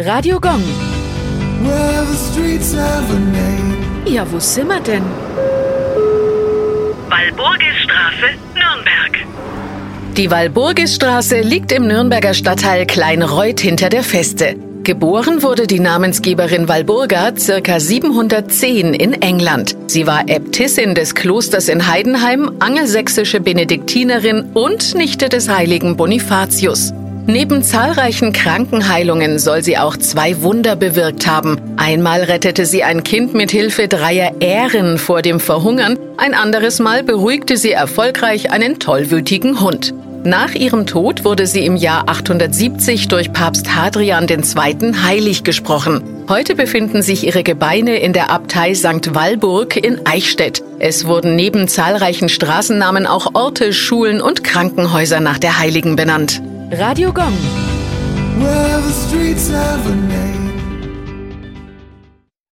Radio Gong. Ja, wo sind wir denn? Walburgisstraße, Nürnberg. Die Walburgisstraße liegt im Nürnberger Stadtteil Kleinreuth hinter der Feste. Geboren wurde die Namensgeberin Walburga circa 710 in England. Sie war Äbtissin des Klosters in Heidenheim, angelsächsische Benediktinerin und Nichte des heiligen Bonifatius. Neben zahlreichen Krankenheilungen soll sie auch zwei Wunder bewirkt haben. Einmal rettete sie ein Kind mit Hilfe dreier Ähren vor dem Verhungern, ein anderes Mal beruhigte sie erfolgreich einen tollwütigen Hund. Nach ihrem Tod wurde sie im Jahr 870 durch Papst Hadrian II. heilig gesprochen. Heute befinden sich ihre Gebeine in der Abtei St. Walburg in Eichstätt. Es wurden neben zahlreichen Straßennamen auch Orte, Schulen und Krankenhäuser nach der Heiligen benannt. Radio Gong.